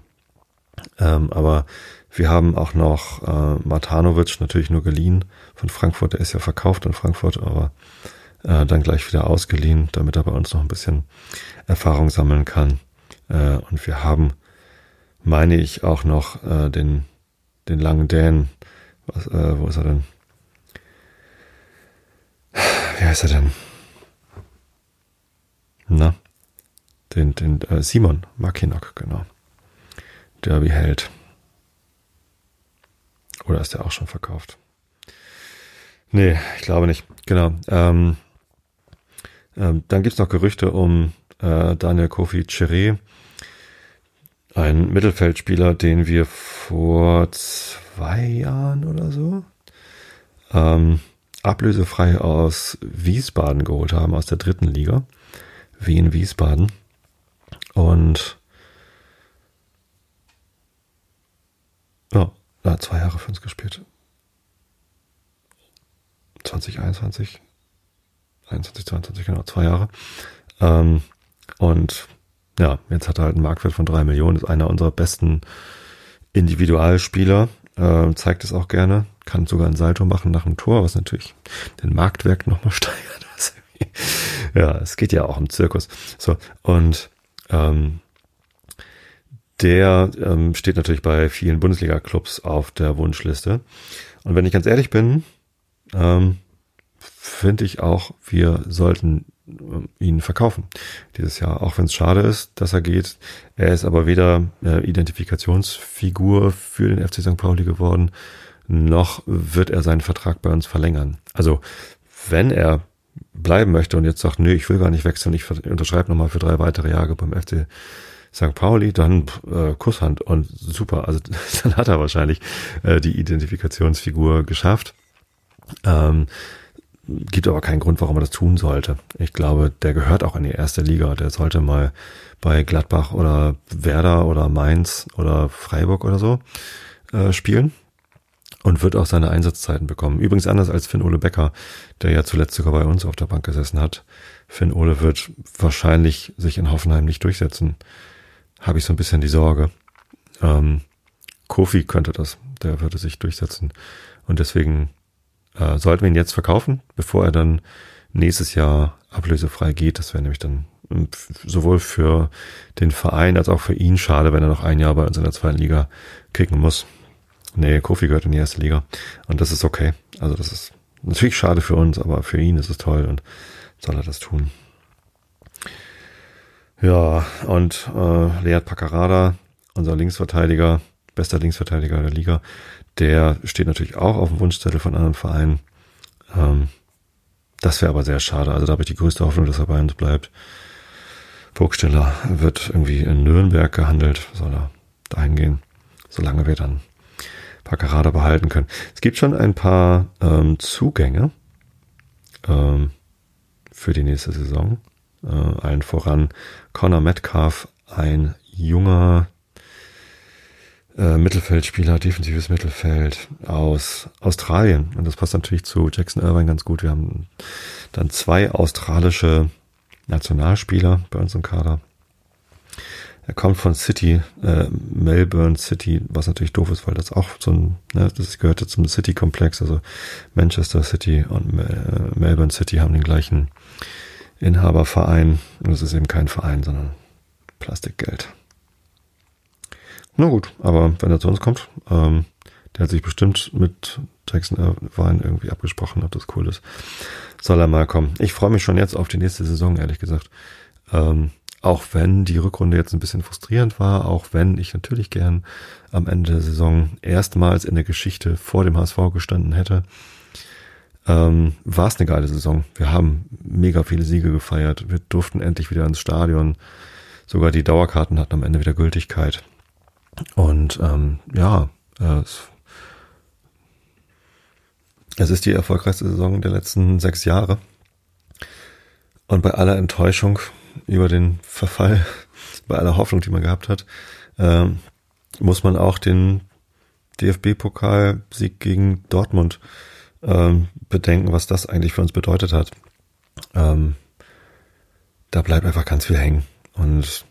Ähm, aber wir haben auch noch äh, Matanovic, natürlich nur geliehen von Frankfurt. Der ist ja verkauft in Frankfurt, aber äh, dann gleich wieder ausgeliehen, damit er bei uns noch ein bisschen Erfahrung sammeln kann. Äh, und wir haben, meine ich, auch noch äh, den, den langen Dan. Was, äh, wo ist er denn? Wie heißt er denn? Na? Den, den äh, Simon Makinok, genau. Derby-Held. Oder ist der auch schon verkauft? Nee, ich glaube nicht. Genau. Ähm, ähm, dann gibt's noch Gerüchte um äh, Daniel Kofi Chiré, ein Mittelfeldspieler, den wir vor zwei Jahren oder so ähm, ablösefrei aus Wiesbaden geholt haben, aus der dritten Liga. Wien Wiesbaden. Und ja, na, zwei Jahre für uns gespielt. 2021, 21, 22, genau, zwei Jahre. Ähm, und ja, jetzt hat er halt einen Marktwert von drei Millionen, ist einer unserer besten Individualspieler, äh, zeigt es auch gerne, kann sogar ein Salto machen nach dem Tor, was natürlich den Marktwert nochmal steigert. ja, es geht ja auch im Zirkus. So, und ähm, der ähm, steht natürlich bei vielen Bundesliga-Clubs auf der Wunschliste. Und wenn ich ganz ehrlich bin, ähm, finde ich auch, wir sollten äh, ihn verkaufen dieses Jahr, auch wenn es schade ist, dass er geht. Er ist aber weder äh, Identifikationsfigur für den FC St. Pauli geworden, noch wird er seinen Vertrag bei uns verlängern. Also wenn er bleiben möchte und jetzt sagt, nö, ich will gar nicht wechseln, ich unterschreibe nochmal für drei weitere Jahre beim FC St. Pauli, dann äh, Kusshand und super. Also dann hat er wahrscheinlich äh, die Identifikationsfigur geschafft. Ähm, gibt aber keinen Grund, warum er das tun sollte. Ich glaube, der gehört auch in die erste Liga. Der sollte mal bei Gladbach oder Werder oder Mainz oder Freiburg oder so äh, spielen und wird auch seine Einsatzzeiten bekommen. Übrigens anders als Finn Ole Becker, der ja zuletzt sogar bei uns auf der Bank gesessen hat. Finn Ole wird wahrscheinlich sich in Hoffenheim nicht durchsetzen habe ich so ein bisschen die Sorge. Ähm, Kofi könnte das, der würde sich durchsetzen. Und deswegen äh, sollten wir ihn jetzt verkaufen, bevor er dann nächstes Jahr ablösefrei geht. Das wäre nämlich dann ähm, sowohl für den Verein als auch für ihn schade, wenn er noch ein Jahr bei uns in der zweiten Liga kicken muss. Nee, Kofi gehört in die erste Liga. Und das ist okay. Also das ist natürlich schade für uns, aber für ihn ist es toll und soll er das tun. Ja, und äh, Lead Paccarada, unser Linksverteidiger, bester Linksverteidiger der Liga, der steht natürlich auch auf dem Wunschzettel von anderen Vereinen. Ähm, das wäre aber sehr schade. Also da habe ich die größte Hoffnung, dass er bei uns bleibt. Burgsteller wird irgendwie in Nürnberg gehandelt, soll er dahin gehen, solange wir dann Paccarada behalten können. Es gibt schon ein paar ähm, Zugänge ähm, für die nächste Saison. Äh, allen voran Connor Metcalf, ein junger äh, Mittelfeldspieler, defensives Mittelfeld aus Australien. Und das passt natürlich zu Jackson Irvine ganz gut. Wir haben dann zwei australische Nationalspieler bei uns im Kader. Er kommt von City, äh, Melbourne City, was natürlich doof ist, weil das auch so ein, ne, das gehörte zum City-Komplex, also Manchester City und Mel Melbourne City haben den gleichen Inhaberverein. Und es ist eben kein Verein, sondern Plastikgeld. Na gut, aber wenn er zu uns kommt, ähm, der hat sich bestimmt mit Jackson Irvine irgendwie abgesprochen, ob das cool ist. Soll er mal kommen. Ich freue mich schon jetzt auf die nächste Saison, ehrlich gesagt. Ähm, auch wenn die Rückrunde jetzt ein bisschen frustrierend war, auch wenn ich natürlich gern am Ende der Saison erstmals in der Geschichte vor dem HSV gestanden hätte, ähm, war es eine geile Saison. Wir haben mega viele Siege gefeiert. Wir durften endlich wieder ins Stadion. Sogar die Dauerkarten hatten am Ende wieder Gültigkeit. Und ähm, ja, es, es ist die erfolgreichste Saison der letzten sechs Jahre. Und bei aller Enttäuschung über den Verfall, bei aller Hoffnung, die man gehabt hat, ähm, muss man auch den DFB-Pokalsieg gegen Dortmund ähm, bedenken, was das eigentlich für uns bedeutet hat. Ähm, da bleibt einfach ganz viel hängen. Und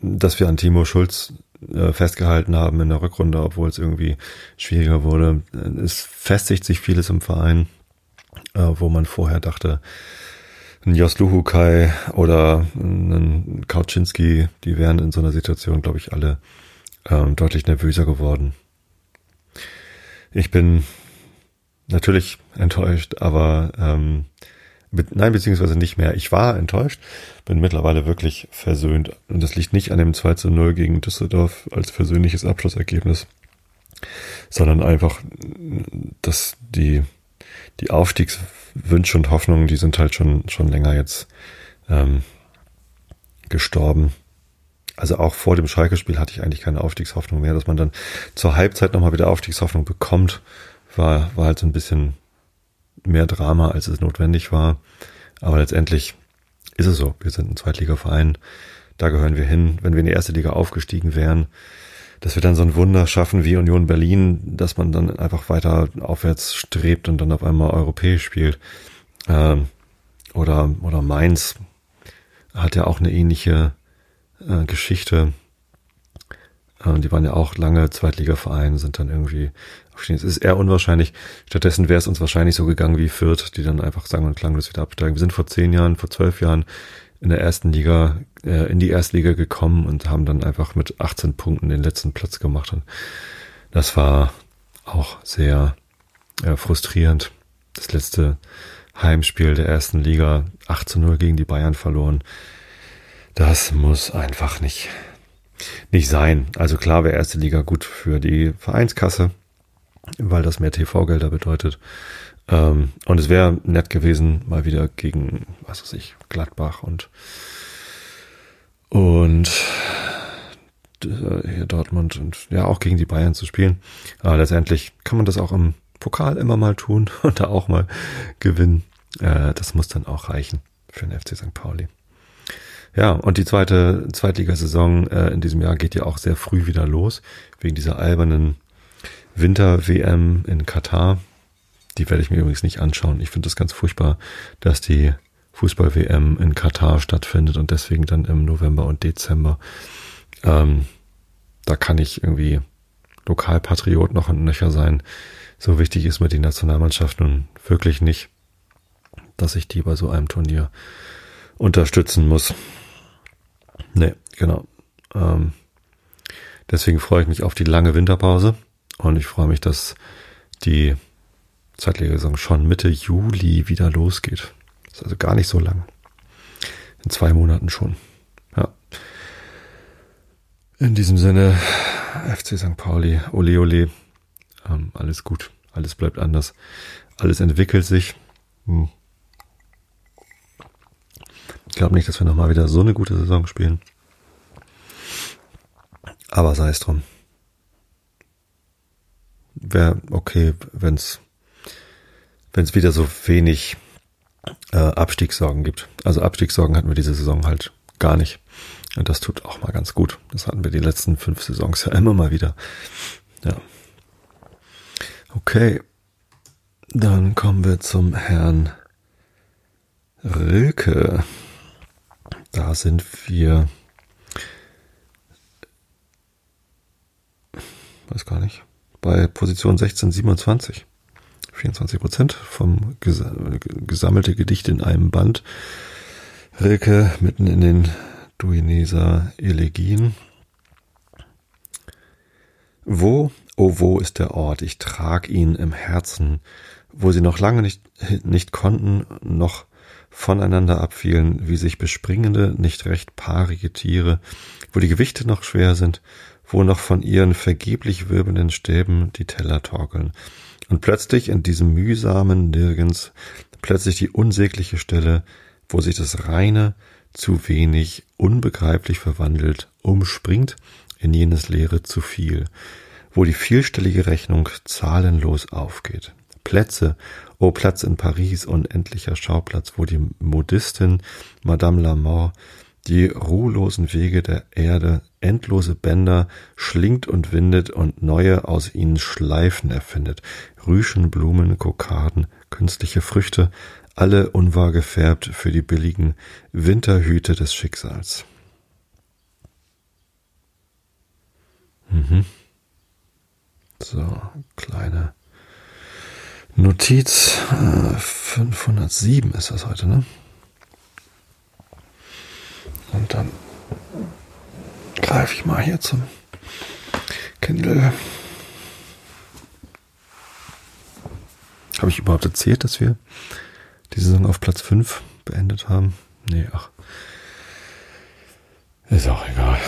dass wir an Timo Schulz äh, festgehalten haben in der Rückrunde, obwohl es irgendwie schwieriger wurde. Es festigt sich vieles im Verein, äh, wo man vorher dachte, ein Jos Luhukai oder ein Kauczynski, die wären in so einer Situation, glaube ich, alle ähm, deutlich nervöser geworden. Ich bin natürlich enttäuscht, aber ähm, nein, beziehungsweise nicht mehr. Ich war enttäuscht, bin mittlerweile wirklich versöhnt. Und das liegt nicht an dem 2 zu 0 gegen Düsseldorf als persönliches Abschlussergebnis, sondern einfach, dass die, die Aufstiegswünsche und Hoffnungen, die sind halt schon, schon länger jetzt ähm, gestorben. Also auch vor dem Schalke-Spiel hatte ich eigentlich keine Aufstiegshoffnung mehr, dass man dann zur Halbzeit nochmal wieder Aufstiegshoffnung bekommt, war, war halt so ein bisschen mehr Drama, als es notwendig war. Aber letztendlich ist es so. Wir sind ein Zweitligaverein. Da gehören wir hin. Wenn wir in die erste Liga aufgestiegen wären, dass wir dann so ein Wunder schaffen wie Union Berlin, dass man dann einfach weiter aufwärts strebt und dann auf einmal europäisch spielt. Ähm, oder, oder Mainz hat ja auch eine ähnliche äh, Geschichte. Äh, die waren ja auch lange Zweitligaverein, sind dann irgendwie aufstehen. Es ist eher unwahrscheinlich. Stattdessen wäre es uns wahrscheinlich so gegangen wie Fürth, die dann einfach sagen und klanglos wieder absteigen. Wir sind vor zehn Jahren, vor zwölf Jahren in der ersten Liga, äh, in die Erstliga gekommen und haben dann einfach mit 18 Punkten den letzten Platz gemacht. Und das war auch sehr äh, frustrierend. Das letzte Heimspiel der ersten Liga 8 zu 0 gegen die Bayern verloren. Das muss einfach nicht, nicht sein. Also klar wäre erste Liga gut für die Vereinskasse weil das mehr TV-Gelder bedeutet. Ähm, und es wäre nett gewesen, mal wieder gegen, was weiß ich, Gladbach und und äh, hier Dortmund und ja auch gegen die Bayern zu spielen. Aber letztendlich kann man das auch im Pokal immer mal tun und da auch mal gewinnen. Äh, das muss dann auch reichen für den FC St. Pauli. Ja, und die zweite Zweitligasaison äh, in diesem Jahr geht ja auch sehr früh wieder los, wegen dieser albernen Winter-WM in Katar. Die werde ich mir übrigens nicht anschauen. Ich finde das ganz furchtbar, dass die Fußball-WM in Katar stattfindet und deswegen dann im November und Dezember. Ähm, da kann ich irgendwie Lokalpatriot noch ein Nöcher sein. so wichtig ist mir die Nationalmannschaft nun wirklich nicht, dass ich die bei so einem Turnier unterstützen muss. Nee, genau. Ähm, deswegen freue ich mich auf die lange Winterpause und ich freue mich, dass die Zeitliga-Saison schon Mitte Juli wieder losgeht. ist also gar nicht so lang. In zwei Monaten schon. Ja. In diesem Sinne, FC St. Pauli, ole ole, ähm, alles gut, alles bleibt anders, alles entwickelt sich. Hm. Ich glaube nicht, dass wir nochmal wieder so eine gute Saison spielen. Aber sei es drum. Wäre okay, wenn es wenn es wieder so wenig äh, Abstiegssorgen gibt. Also Abstiegssorgen hatten wir diese Saison halt gar nicht. Und das tut auch mal ganz gut. Das hatten wir die letzten fünf Saisons ja immer mal wieder. Ja. Okay. Dann kommen wir zum Herrn Rilke. Da sind wir. Weiß gar nicht. Bei Position 1627. 24 Prozent vom ges gesammelte Gedicht in einem Band. Rilke mitten in den Duineser Elegien. Wo, oh wo ist der Ort? Ich trag ihn im Herzen, wo sie noch lange nicht, nicht konnten, noch voneinander abfielen, wie sich bespringende, nicht recht paarige Tiere, wo die Gewichte noch schwer sind, wo noch von ihren vergeblich wirbelnden Stäben die Teller torkeln, und plötzlich in diesem mühsamen Nirgends, plötzlich die unsägliche Stelle, wo sich das Reine zu wenig, unbegreiflich verwandelt, umspringt in jenes Leere zu viel, wo die vielstellige Rechnung zahlenlos aufgeht. Plätze, oh Platz in Paris, unendlicher Schauplatz, wo die Modistin Madame Lamort die ruhlosen Wege der Erde, endlose Bänder schlingt und windet und neue aus ihnen Schleifen erfindet, Rüschen, Blumen, Kokarden, künstliche Früchte, alle unwahr gefärbt für die billigen Winterhüte des Schicksals. Mhm. So, kleine Notiz. 507 äh, ist das heute, ne? Und dann greife ich mal hier zum Kindle. Habe ich überhaupt erzählt, dass wir die Saison auf Platz 5 beendet haben? Nee, ach. Ist auch egal.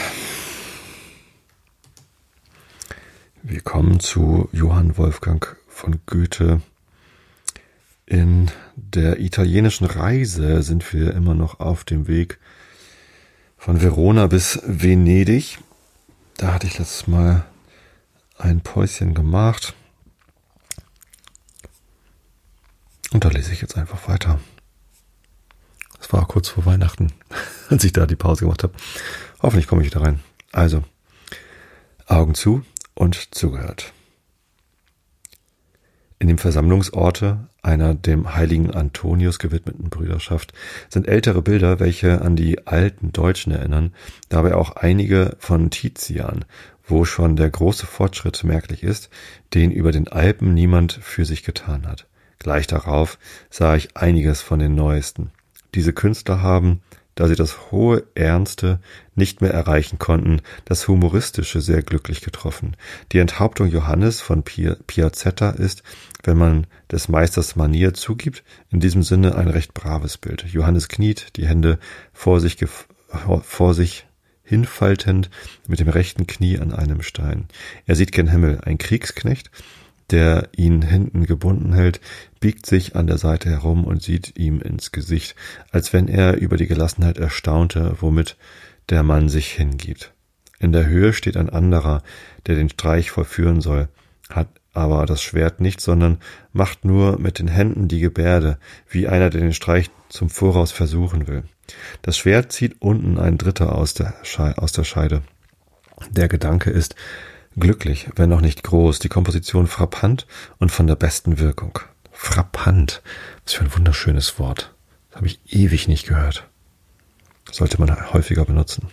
Wir kommen zu Johann Wolfgang von Goethe. In der italienischen Reise sind wir immer noch auf dem Weg von Verona bis Venedig. Da hatte ich letztes Mal ein Päuschen gemacht. Und da lese ich jetzt einfach weiter. Es war kurz vor Weihnachten, als ich da die Pause gemacht habe. Hoffentlich komme ich wieder rein. Also, Augen zu und zugehört. In dem Versammlungsorte einer dem heiligen Antonius gewidmeten Brüderschaft sind ältere Bilder, welche an die alten Deutschen erinnern, dabei auch einige von Tizian, wo schon der große Fortschritt merklich ist, den über den Alpen niemand für sich getan hat. Gleich darauf sah ich einiges von den neuesten. Diese Künstler haben, da sie das hohe Ernste nicht mehr erreichen konnten, das Humoristische sehr glücklich getroffen. Die Enthauptung Johannes von Piazzetta ist, wenn man des Meisters Manier zugibt, in diesem Sinne ein recht braves Bild. Johannes kniet, die Hände vor sich, vor sich hinfaltend, mit dem rechten Knie an einem Stein. Er sieht gen Himmel, ein Kriegsknecht, der ihn hinten gebunden hält, biegt sich an der Seite herum und sieht ihm ins Gesicht, als wenn er über die Gelassenheit erstaunte, womit der Mann sich hingibt. In der Höhe steht ein anderer, der den Streich vollführen soll, hat aber das Schwert nicht, sondern macht nur mit den Händen die Gebärde, wie einer, der den Streich zum Voraus versuchen will. Das Schwert zieht unten ein Dritter aus der, Scheide. Der Gedanke ist, Glücklich, wenn noch nicht groß, die Komposition frappant und von der besten Wirkung. Frappant. Was für ein wunderschönes Wort. Das habe ich ewig nicht gehört. Sollte man häufiger benutzen.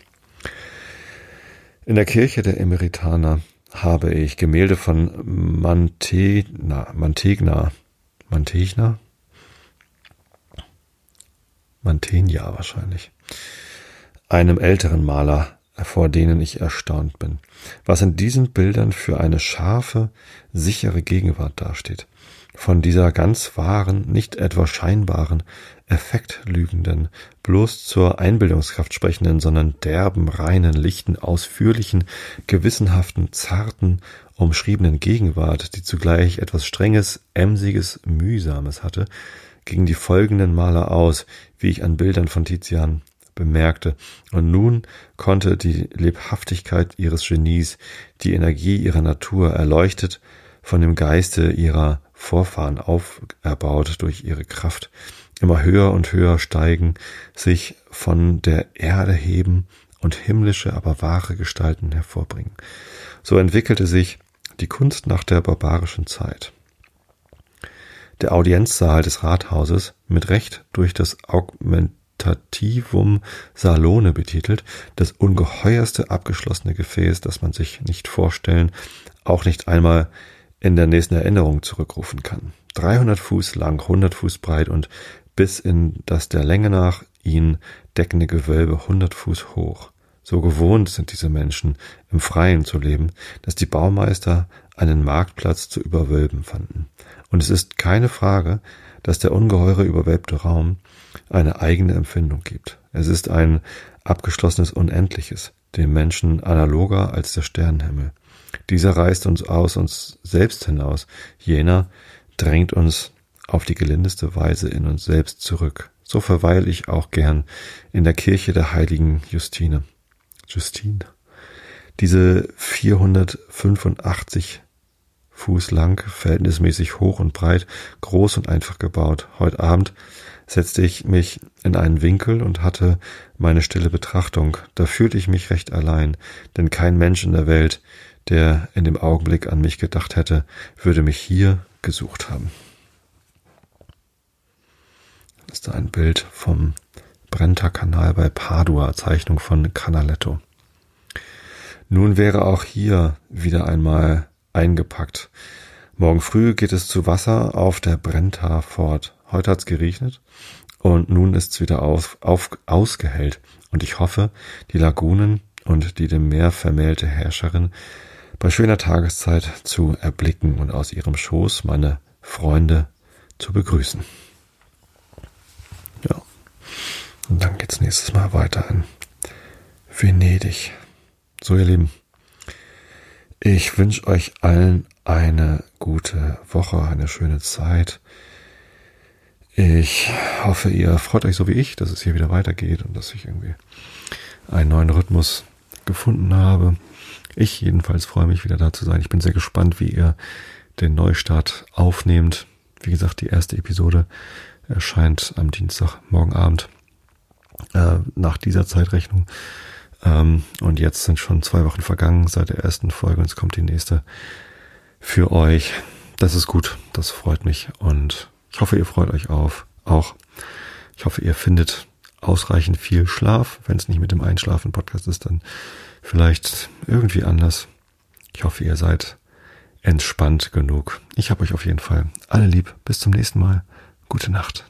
In der Kirche der Emeritaner habe ich Gemälde von Mantegna, Mantegna, Mantegna, Mantegna wahrscheinlich, einem älteren Maler, vor denen ich erstaunt bin, was in diesen Bildern für eine scharfe, sichere Gegenwart dasteht. Von dieser ganz wahren, nicht etwa scheinbaren, effektlügenden, bloß zur Einbildungskraft sprechenden, sondern derben, reinen, lichten, ausführlichen, gewissenhaften, zarten, umschriebenen Gegenwart, die zugleich etwas Strenges, Emsiges, Mühsames hatte, gegen die folgenden Maler aus, wie ich an Bildern von Tizian bemerkte, und nun konnte die Lebhaftigkeit ihres Genies, die Energie ihrer Natur erleuchtet von dem Geiste ihrer Vorfahren auferbaut durch ihre Kraft, immer höher und höher steigen, sich von der Erde heben und himmlische, aber wahre Gestalten hervorbringen. So entwickelte sich die Kunst nach der barbarischen Zeit. Der Audienzsaal des Rathauses, mit Recht durch das Augmentativum Salone betitelt, das ungeheuerste abgeschlossene Gefäß, das man sich nicht vorstellen, auch nicht einmal in der nächsten Erinnerung zurückrufen kann. 300 Fuß lang, 100 Fuß breit und bis in das der Länge nach ihn deckende Gewölbe 100 Fuß hoch. So gewohnt sind diese Menschen, im Freien zu leben, dass die Baumeister einen Marktplatz zu überwölben fanden. Und es ist keine Frage, dass der ungeheure überwölbte Raum eine eigene Empfindung gibt. Es ist ein abgeschlossenes Unendliches, dem Menschen analoger als der Sternenhimmel. Dieser reißt uns aus uns selbst hinaus, jener drängt uns auf die gelindeste Weise in uns selbst zurück. So verweile ich auch gern in der Kirche der heiligen Justine. Justine. Diese 485 Fuß lang, verhältnismäßig hoch und breit, groß und einfach gebaut. Heute Abend setzte ich mich in einen Winkel und hatte meine stille Betrachtung. Da fühlte ich mich recht allein, denn kein Mensch in der Welt, der in dem Augenblick an mich gedacht hätte, würde mich hier gesucht haben. Das ist ein Bild vom Brenta-Kanal bei Padua, Zeichnung von Canaletto. Nun wäre auch hier wieder einmal eingepackt. Morgen früh geht es zu Wasser auf der Brenta fort. Heute hat's geregnet und nun ist's wieder auf, auf, ausgehellt. Und ich hoffe, die Lagunen und die dem Meer vermählte Herrscherin bei schöner Tageszeit zu erblicken und aus ihrem Schoß meine Freunde zu begrüßen. Ja. Und dann geht's nächstes Mal weiter in Venedig. So, ihr Lieben. Ich wünsche euch allen eine gute Woche, eine schöne Zeit. Ich hoffe, ihr freut euch so wie ich, dass es hier wieder weitergeht und dass ich irgendwie einen neuen Rhythmus gefunden habe. Ich jedenfalls freue mich wieder da zu sein. Ich bin sehr gespannt, wie ihr den Neustart aufnehmt. Wie gesagt, die erste Episode erscheint am Dienstag, morgen Abend, äh, nach dieser Zeitrechnung. Ähm, und jetzt sind schon zwei Wochen vergangen seit der ersten Folge und es kommt die nächste für euch. Das ist gut, das freut mich und ich hoffe, ihr freut euch auf, auch. Ich hoffe, ihr findet ausreichend viel Schlaf. Wenn es nicht mit dem Einschlafen-Podcast ist, dann vielleicht irgendwie anders. Ich hoffe, ihr seid entspannt genug. Ich habe euch auf jeden Fall alle lieb. Bis zum nächsten Mal. Gute Nacht.